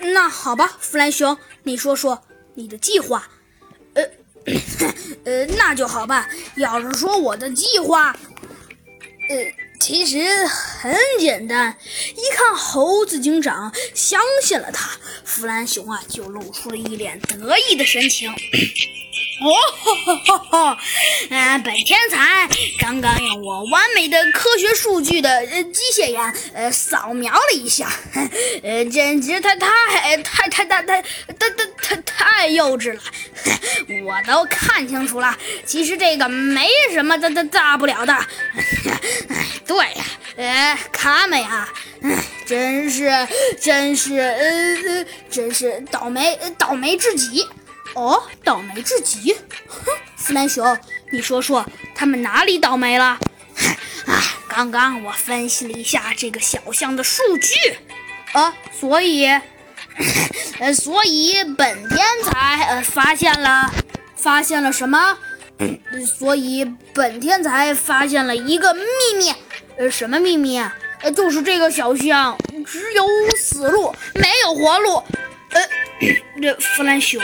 那好吧，弗兰熊，你说说你的计划。呃，呃，那就好办。要是说我的计划，呃，其实很简单。一看猴子警长相信了他，弗兰熊啊就露出了一脸得意的神情。哦，哈哈哈！嗯，本天才刚刚用我完美的科学数据的呃机械眼呃扫描了一下，呃，简直太太太太太太太太太太幼稚了，我都看清楚了。其实这个没什么大大大不了的。对呀，呃，卡美啊，哎，真是真是呃，真是倒霉倒霉至极。哦，倒霉至极！哼，弗兰熊，你说说他们哪里倒霉了？啊，刚刚我分析了一下这个小象的数据，啊，所以，呃，所以本天才呃发现了，发现了什么？所以本天才发现了一个秘密，呃，什么秘密？呃，就是这个小象只有死路，没有活路。呃，这弗兰熊。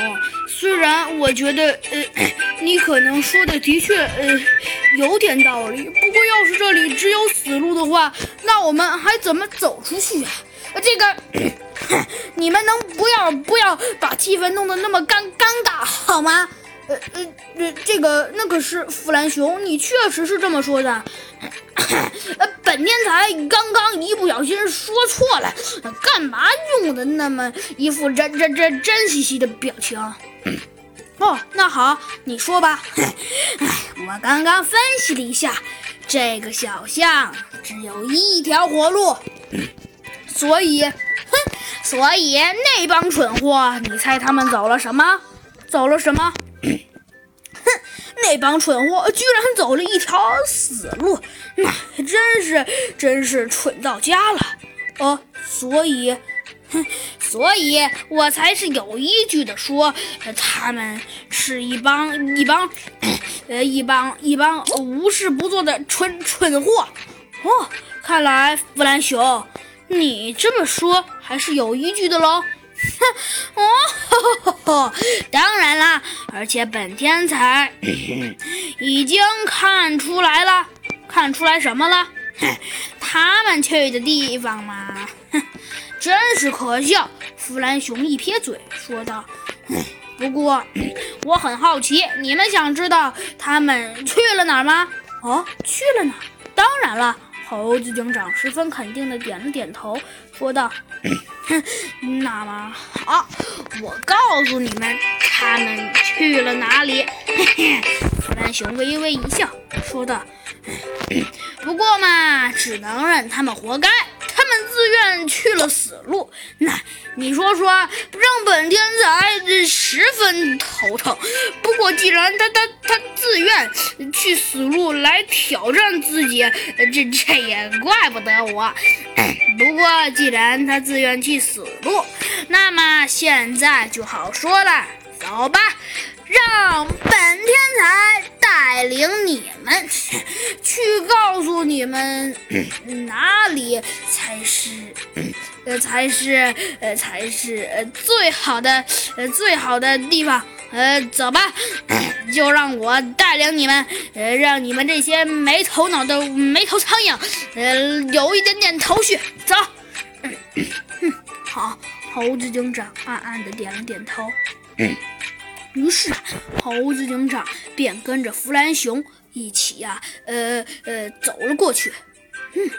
虽然我觉得，呃，你可能说的的确，呃，有点道理。不过，要是这里只有死路的话，那我们还怎么走出去啊？这个，你们能不要不要把气氛弄得那么尴尴尬好吗？呃呃呃，这个那可是弗兰熊，你确实是这么说的。呃，本天才刚刚一不小心说错了，干嘛用的那么一副真真真真兮兮的表情？哦，那好，你说吧。哎，我刚刚分析了一下，这个小象只有一条活路，所以，哼，所以那帮蠢货，你猜他们走了什么？走了什么？哼那帮蠢货居然走了一条死路，那真是真是蠢到家了。哦，所以，哼，所以我才是有依据的说，他们是一帮一帮，呃，一帮一帮无事不做的蠢蠢货。哦，看来弗兰熊，你这么说还是有依据的喽。哼，哦，当然啦，而且本天才 已经看出来了，看出来什么了？他们去的地方嘛，哼，真是可笑。弗兰熊一撇嘴说道：“不过我很好奇，你们想知道他们去了哪儿吗？”哦，去了哪？当然了。猴子警长十分肯定的点了点头，说道：“哼，那么好，我告诉你们，他们去了哪里。”嘿嘿，弗兰熊微微一笑，说道：“ 不过嘛，只能让他们活该。”他们自愿去了死路，那你说说，让本天才十分头疼。不过既然他他他自愿去死路来挑战自己，这这也怪不得我。不过既然他自愿去死路，那么现在就好说了，走吧。让本天才带领你们去告诉你们哪里才是呃才是呃才是最好的最好的地方呃走吧，就让我带领你们呃让你们这些没头脑的没头苍蝇呃有一点点头绪走。嗯好，猴子警长暗暗的点了点头。嗯于是，猴子警长便跟着弗兰熊一起呀，呃呃，走了过去。嗯，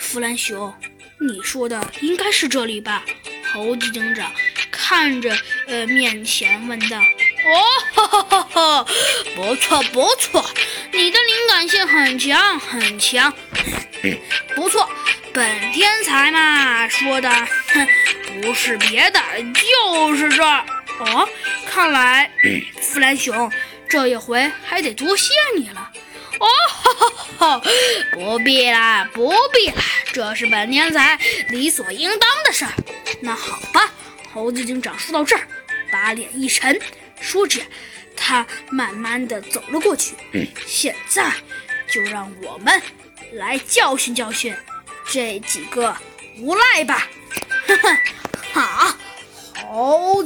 弗兰熊，你说的应该是这里吧？猴子警长看着呃面前问道。哦，哈哈哈哈，不错不错，你的灵感性很强很强。不错，本天才嘛说的，哼，不是别的，就是这儿。哦，看来弗兰熊这一回还得多谢你了。哦，哈哈，不必啦，不必啦，这是本天才理所应当的事儿。那好吧，猴子警长说到这儿，把脸一沉，说着，他慢慢的走了过去。现在，就让我们来教训教训这几个无赖吧！哈哈，好。猴子。